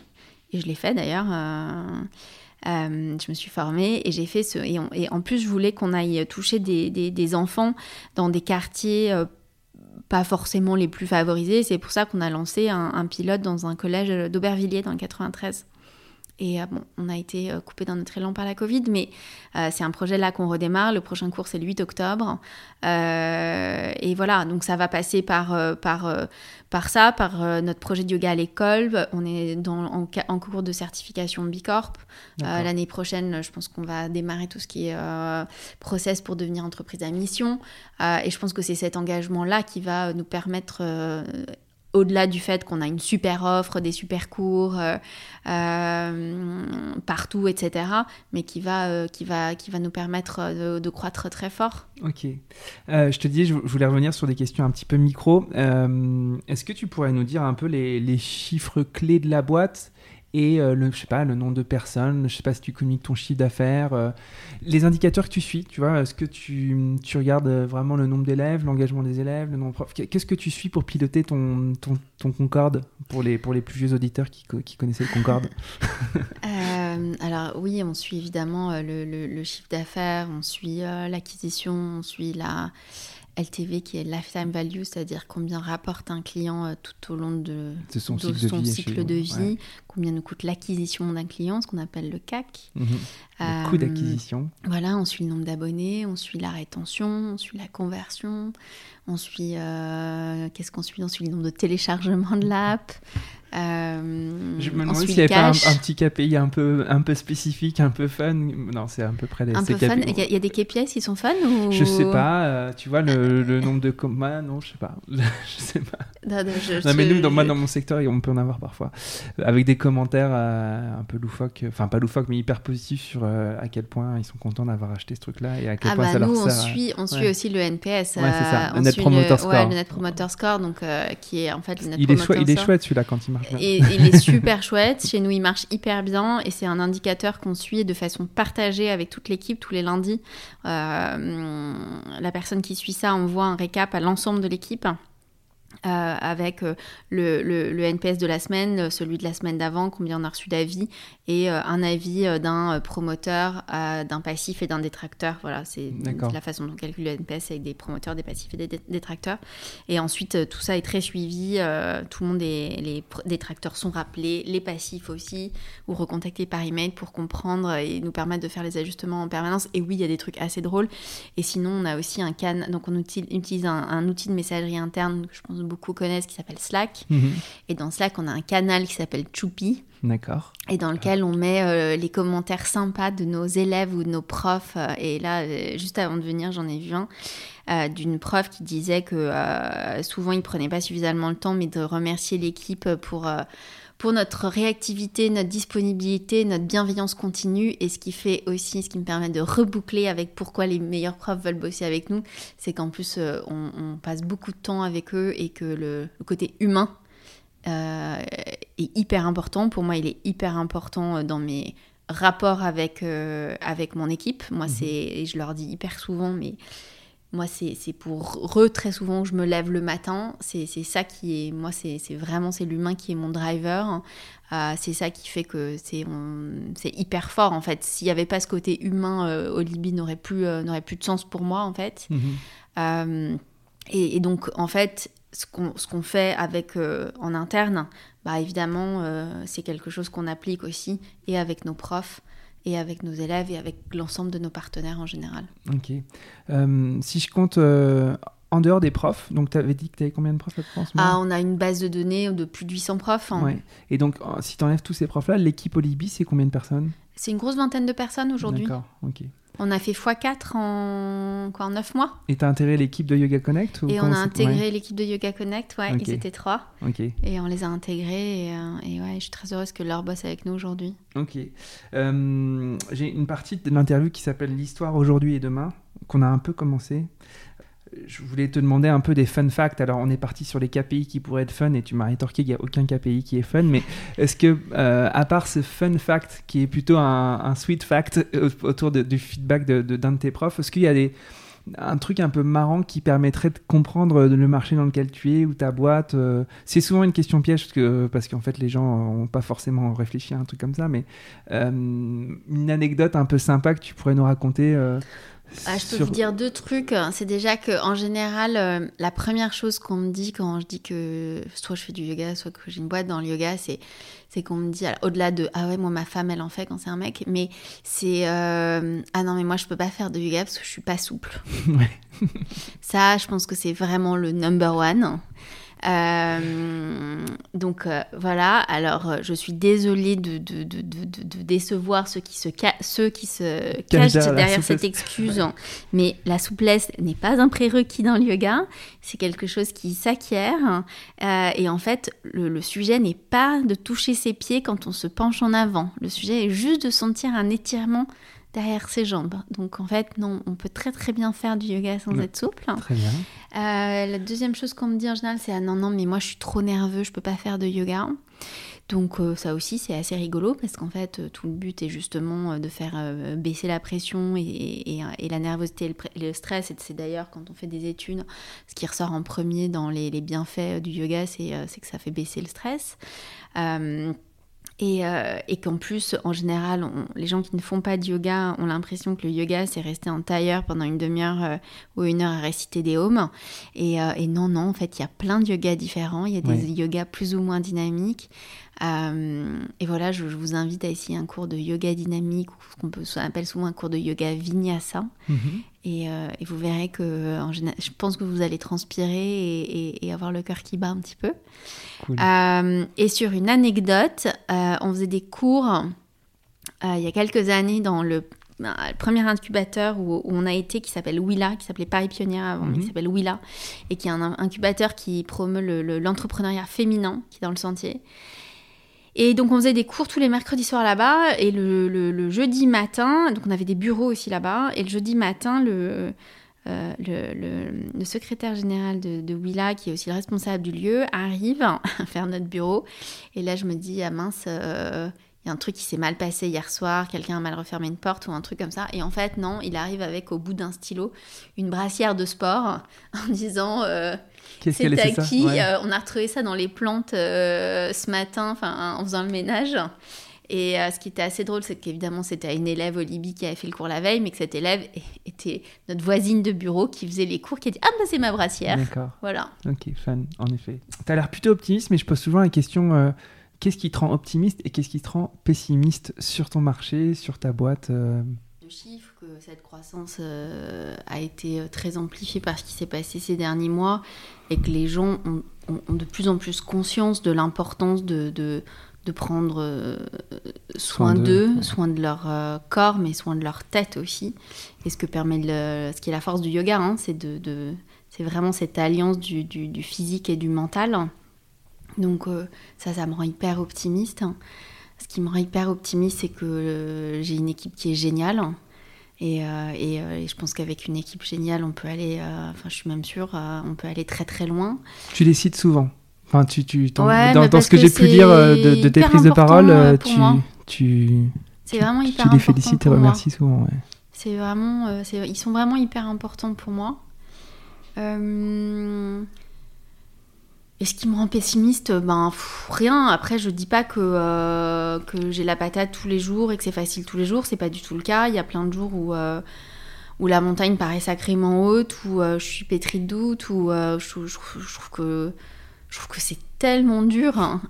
Et je l'ai fait d'ailleurs. Je me suis formée et j'ai fait ce. Et, en plus, je voulais qu'on aille toucher des, des, enfants dans des quartiers pas forcément les plus favorisés. C'est pour ça qu'on a lancé un, pilote dans un collège d'Aubervilliers dans le 93. Et euh, bon, on a été euh, coupé dans notre élan par la Covid, mais euh, c'est un projet là qu'on redémarre. Le prochain cours, c'est le 8 octobre. et voilà, donc ça va passer par, par, par ça, par notre projet de yoga à l'école. On est dans, en, en, cours de certification Bicorp. L'année prochaine, je pense qu'on va démarrer tout ce qui est process pour devenir entreprise à mission. et je pense que c'est cet engagement-là qui va nous permettre au-delà du fait qu'on a une super offre, des super cours euh, euh, partout, etc., mais qui va, euh, qui va, qui va nous permettre de, croître très fort. Ok. je te dis, je voulais revenir sur des questions un petit peu micro. Est-ce que tu pourrais nous dire un peu les, les chiffres clés de la boîte et euh, le, je sais pas, le nombre de personnes, je sais pas si tu communiques ton chiffre d'affaires, euh, les indicateurs que tu suis, tu vois, est-ce que tu, tu, regardes vraiment le nombre d'élèves, l'engagement des élèves, le nombre de Qu'est-ce que tu suis pour piloter ton, ton, ton, Concorde pour les, pour les plus vieux auditeurs qui, qui connaissaient le Concorde? Euh, Alors oui, on suit évidemment le, le, le chiffre d'affaires, on suit l'acquisition, on suit la LTV qui est lifetime value, c'est-à-dire combien rapporte un client euh, tout au long de, son, cycle, de vie, combien nous coûte l'acquisition d'un client, ce qu'on appelle le CAC. Mhm. Le coût euh, d'acquisition. Voilà, on suit le nombre d'abonnés, on suit la rétention, on suit la conversion, on suit euh, qu'est-ce qu'on suit? On suit le nombre de téléchargements de l'app, euh, je me demande s'il n'y avait pas un, petit KPI un peu, un peu spécifique, un peu fun. Non, c'est à peu près des Un peu fun. Il y, a des KPI qui sont fun ou... Je sais pas. Euh, tu vois, le, le nombre de commas, non, je sais pas. je sais pas. Non, mais nous, dans, moi, dans mon secteur, on peut en avoir parfois. Avec des commentaires euh, un peu loufoques, enfin pas loufoques, mais hyper positifs sur à quel point ils sont contents d'avoir acheté ce truc-là et à quel ah point bah ça nous, leur sert. On suit, on suit aussi le NPS. Ouais, ça. Le Net Promoter Score. Ouais, le Net Promoter Score, donc, qui est en fait le Net il Promoter Score. Il est chouette celui-là quand il marche et, il est super chouette. Chez nous, il marche hyper bien et c'est un indicateur qu'on suit de façon partagée avec toute l'équipe tous les lundis. Euh, la personne qui suit ça envoie un récap à l'ensemble de l'équipe. Euh, avec euh, le, le, NPS de la semaine, euh, celui de la semaine d'avant, combien on a reçu d'avis, et un avis d'un promoteur, d'un passif et d'un détracteur. Voilà, c'est la façon dont on calcule le NPS avec des promoteurs, des passifs et des détracteurs. Et ensuite, tout ça est très suivi. tout le monde, est, les détracteurs sont rappelés, les passifs aussi, ou recontactés par email pour comprendre et nous permettre de faire les ajustements en permanence. Et oui, il y a des trucs assez drôles. Et sinon, on a aussi un can, donc on utilise un, un outil de messagerie interne que je pense beaucoup connaissent qui s'appelle Slack. Mhm. Et dans Slack, on a un canal qui s'appelle Choupi. D'accord. Et dans lequel on met euh, les commentaires sympas de nos élèves ou de nos profs. Euh, et là, euh, juste avant de venir, j'en ai vu un d'une prof qui disait que souvent, il prenait pas suffisamment le temps, mais de remercier l'équipe pour pour notre réactivité, notre disponibilité, notre bienveillance continue. Et ce qui fait aussi, ce qui me permet de reboucler avec pourquoi les meilleurs profs veulent bosser avec nous, c'est qu'en plus, euh, on, passe beaucoup de temps avec eux et que le, côté humain euh, est hyper important. Pour moi, il est hyper important euh, dans mes rapports avec, avec mon équipe. Moi, mhm. c'est, je leur dis hyper souvent, mais moi, c'est pour eux très souvent que je me lève le matin. C'est ça qui est, moi, c'est vraiment c'est l'humain qui est mon driver. Euh, c'est ça qui fait que c'est hyper fort en fait. S'il n'y avait pas ce côté humain, euh, Olibi n'aurait plus euh, n'aurait plus de sens pour moi en fait. Mhm. Et, donc en fait, ce qu'on fait avec en interne, bah évidemment, c'est quelque chose qu'on applique aussi et avec nos profs et avec nos élèves et avec l'ensemble de nos partenaires en général. Ok. Euh, si je compte euh, en dehors des profs, donc tu avais dit que tu avais combien de profs à France Ah, on a une base de données de plus de 800 profs. Hein. Ouais. Et donc, si tu enlèves tous ces profs-là, l'équipe Olibi, c'est combien de personnes? C'est une grosse vingtaine de personnes aujourd'hui. D'accord, ok. On a fait x4 en, quoi, en 9 mois. Et tu as intégré l'équipe de Yoga Connect Et on a intégré l'équipe de Yoga Connect, ouais, ils étaient trois. Et on les a intégrés et, euh, et, ouais, je suis très heureuse que leur bosse avec nous aujourd'hui. Ok. Euh, j'ai une partie de l'interview qui s'appelle L'histoire aujourd'hui et demain, qu'on a un peu commencé je voulais te demander un peu des fun facts. Alors, on est parti sur les KPI qui pourraient être fun et tu m'as rétorqué qu'il n'y a aucun KPI qui est fun. Mais est-ce que, euh, à part ce fun fact qui est plutôt un, sweet fact autour du feedback d'un de, tes profs, est-ce qu'il y a un truc un peu marrant qui permettrait de comprendre le marché dans lequel tu es ou ta boîte euh, C'est souvent une question piège parce qu'en parce qu'en fait, les gens n'ont pas forcément réfléchi à un truc comme ça. Mais euh, une anecdote un peu sympa que tu pourrais nous raconter ah, je peux vous dire deux trucs. C'est déjà que en général, euh, la première chose qu'on me dit quand je dis que soit je fais du yoga, soit que j'ai une boîte dans le yoga, c'est c'est qu'on me dit au-delà de ah ouais moi ma femme elle en fait quand c'est un mec, mais c'est euh, ah non mais moi je peux pas faire de yoga parce que je suis pas souple. Ça, je pense que c'est vraiment le number one. Euh, donc euh, voilà, alors euh, je suis désolée de, de, de, de décevoir ceux qui se, ceux qui se cachent derrière, cette excuse, mais la souplesse n'est pas un prérequis dans le yoga, c'est quelque chose qui s'acquiert. et en fait, le, le sujet n'est pas de toucher ses pieds quand on se penche en avant, le sujet est juste de sentir un étirement derrière ses jambes. Donc en fait, non, on peut très très bien faire du yoga sans être souple. Très bien. Euh, la deuxième chose qu'on me dit en général, c'est ah non non, mais moi je suis trop nerveux, je peux pas faire de yoga. Donc euh, ça aussi c'est assez rigolo parce qu'en fait euh, tout le but est justement de faire baisser la pression et, la nervosité et le, stress. Et c'est d'ailleurs quand on fait des études, ce qui ressort en premier dans les, les bienfaits du yoga, c'est que ça fait baisser le stress. Euh, et, qu'en plus, en général, les gens qui ne font pas de yoga ont l'impression que le yoga, c'est rester en tailleur pendant une demi-heure euh, ou une heure à réciter des hommes. Euh, et, non, non, en fait, il y a plein de yogas différents. Il y a des yogas plus ou moins dynamiques. et voilà, je, vous invite à essayer un cours de yoga dynamique, ou ce qu'on appelle souvent un cours de yoga vinyasa. Euh, et, vous verrez que en général, je pense que vous allez transpirer et, avoir le cœur qui bat un petit peu. Euh, et sur une anecdote, euh, on faisait des cours il y a quelques années dans le, premier incubateur où, on a été, qui s'appelle Willa, qui s'appelait Paris Pionnière avant, mais qui mhm. s'appelle Willa, et qui est un incubateur qui promeut l'entrepreneuriat féminin qui est dans le sentier. Et donc on faisait des cours tous les mercredis soirs là-bas et le, jeudi matin, donc on avait des bureaux aussi là-bas, et le jeudi matin, le, euh, secrétaire général de, Willa, qui est aussi le responsable du lieu, arrive à faire notre bureau. Et là je me dis, ah mince, euh, il y a un truc qui s'est mal passé hier soir, quelqu'un a mal refermé une porte ou un truc comme ça. Et en fait, non, il arrive avec au bout d'un stylo une brassière de sport en disant euh, c'est acquis. Euh, on a retrouvé ça dans les plantes euh, ce matin, en faisant le ménage. Et ce qui était assez drôle, c'est qu'évidemment, c'était une élève au Libye qui avait fait le cours la veille, mais que cette élève était notre voisine de bureau qui faisait les cours, qui a dit Ah, bah, c'est ma brassière. D'accord. Voilà. Ok, fan, en effet. Tu as l'air plutôt optimiste, mais je pose souvent la question qu'est-ce qui te rend optimiste et qu'est-ce qui te rend pessimiste sur ton marché, sur ta boîte euh Le chiffre cette croissance euh, a été euh, très amplifiée par ce qui s'est passé ces derniers mois et que les gens ont, de plus en plus conscience de l'importance de, de, prendre soin, d'eux, soin de leur corps, mais soin de leur tête aussi. Et ce que permet le, ce qui est la force du yoga, hein, c'est de, c'est vraiment cette alliance du, du, physique et du mental. Donc euh, ça, ça me rend hyper optimiste. Ce qui me rend hyper optimiste, c'est que euh, j'ai une équipe qui est géniale. Et, euh, je pense qu'avec une équipe géniale, on peut aller, enfin je suis même sûre, on peut aller très très loin. Tu les cites souvent. Enfin, tu, tu dans, ce que, j'ai pu lire de, tes prises de parole, tu, tu, c'est vraiment hyper tu les félicites et remercies souvent. C'est vraiment, ils sont vraiment hyper importants pour moi. Euh, et ce qui me rend pessimiste, ben rien. Après, je dis pas que, euh, que j'ai la patate tous les jours et que c'est facile tous les jours. C'est pas du tout le cas. Il y a plein de jours où, euh, où la montagne paraît sacrément haute, où euh, je suis pétrie de doute, où je, trouve que je trouve que c'est tellement dur. Hein.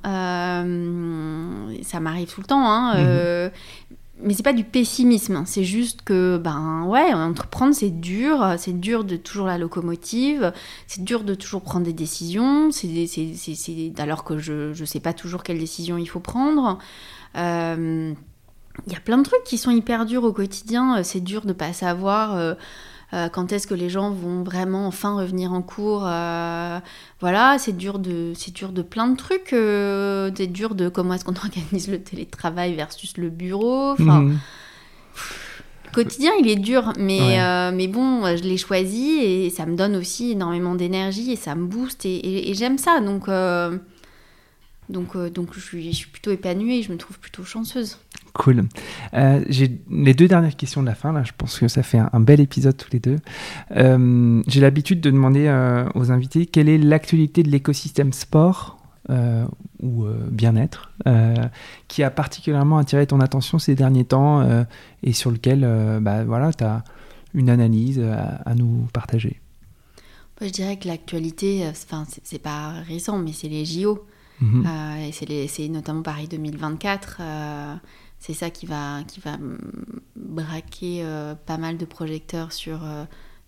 ça m'arrive tout le temps. Hein. Mhm mais c'est pas du pessimisme, hein. c'est juste que, ben ouais, entreprendre c'est dur, c'est dur de toujours la locomotive, c'est dur de toujours prendre des décisions, c'est, alors que je ne sais pas toujours quelle décision il faut prendre. Euh, il y a plein de trucs qui sont hyper durs au quotidien, c'est dur de pas savoir. Euh, euh, quand est-ce que les gens vont vraiment enfin revenir en cours euh, Voilà, c'est dur de c'est dur de plein de trucs. Euh, c'est dur de comment est-ce qu'on organise le télétravail versus le bureau. Enfin, mhm. le quotidien il est dur, mais mais bon, je l'ai choisi et ça me donne aussi énormément d'énergie et ça me booste et, et j'aime ça. Donc donc, donc je, suis, je suis plutôt épanouie et je me trouve plutôt chanceuse. Cool. Euh, j'ai les deux dernières questions de la fin. Là, je pense que ça fait un, bel épisode tous les deux. Euh, j'ai l'habitude de demander aux invités quelle est l'actualité de l'écosystème sport ou bien-être qui a particulièrement attiré ton attention ces derniers temps et sur lequel bah, voilà, tu as une analyse à, nous partager? je dirais que l'actualité, enfin, c'est pas récent, mais c'est les JO. Euh, et c'est notamment Paris 2024. Euh, c'est ça qui va, qui va braquer euh, pas mal de projecteurs sur,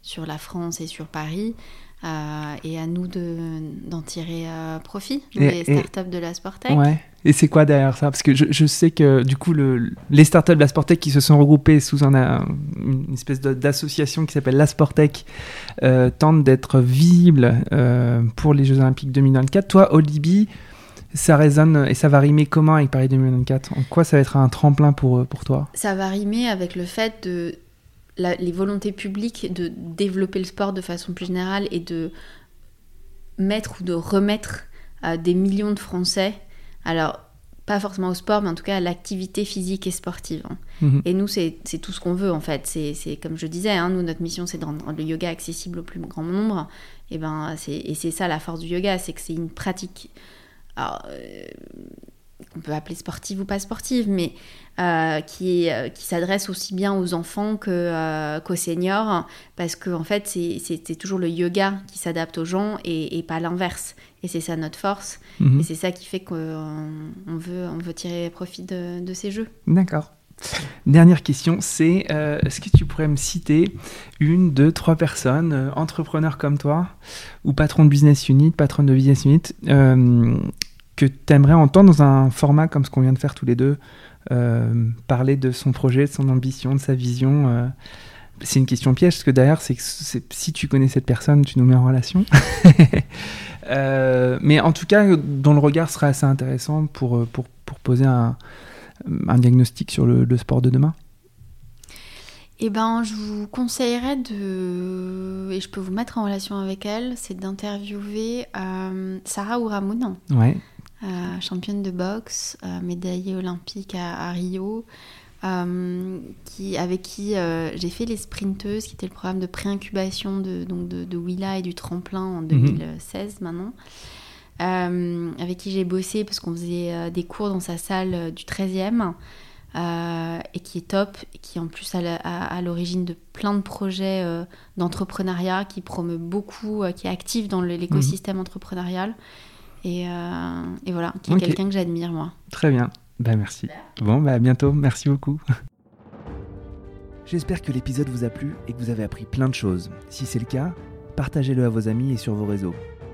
sur la France et sur Paris. et à nous d'en tirer profit, les startups de la Sportec. Ouais. Et c'est quoi derrière ça? Parce que je, je, sais que du coup, le, les startups de la Sportec qui se sont regroupées sous un, une espèce d'association qui s'appelle la Sportec tentent d'être visibles pour les Jeux Olympiques 2024. Toi, Olibi, ça résonne et ça va rimer comment avec Paris 2024 En quoi ça va être un tremplin pour, euh, pour toi? Ça va rimer avec le fait de les volontés publiques de développer le sport de façon plus générale et de mettre ou de remettre à des millions de Français, alors pas forcément au sport, mais en tout cas à l'activité physique et sportive. Hein. Mhm. Et nous, c'est tout ce qu'on veut en fait. C'est comme je disais, hein, nous, notre mission, c'est de rendre le yoga accessible au plus grand nombre. Et, ben, et c'est ça la force du yoga, c'est que c'est une pratique alors, euh, on peut appeler sportive ou pas sportive, mais euh, qui, euh, qui s'adresse aussi bien aux enfants que, qu'aux seniors, parce qu'en en fait, c'est, toujours le yoga qui s'adapte aux gens et, pas l'inverse. Et c'est ça notre force. Mhm. Et c'est ça qui fait qu'on on veut, on veut tirer profit de, de ces jeux. D'accord. Dernière question, c'est est-ce que tu pourrais me citer une, deux, trois personnes, entrepreneurs comme toi, ou patron de business unit, patron de business unit, que tu aimerais entendre dans un format comme ce qu'on vient de faire tous les deux, euh, parler de son projet, de son ambition, de sa vision euh, C'est une question piège, parce que d'ailleurs, c'est si tu connais cette personne, tu nous mets en relation. Euh, mais en tout cas, dont le regard sera assez intéressant pour, pour poser un, un, diagnostic sur le, le sport de demain. Eh ben, je vous conseillerais de, et je peux vous mettre en relation avec elle, c'est d'interviewer Sarah Ouramoun. Ouais. championne de boxe, médaillée olympique à, Rio, qui, avec qui j'ai fait les sprinteuses, qui était le programme de pré-incubation de, donc de, Willa et du tremplin en 2016 mhm. maintenant. Avec qui j'ai bossé parce qu'on faisait des cours dans sa salle du 13e. Euh, et qui est top, et qui en plus à l'origine de plein de projets euh, d'entrepreneuriat, qui promeut beaucoup, euh, qui est actif dans l'écosystème entrepreneurial. Et, et, voilà, qui est quelqu'un que j'admire, moi. Très bien, bah, merci. Bon, bah, à bientôt, merci beaucoup. J'espère que l'épisode vous a plu et que vous avez appris plein de choses. Si c'est le cas, partagez-le à vos amis et sur vos réseaux.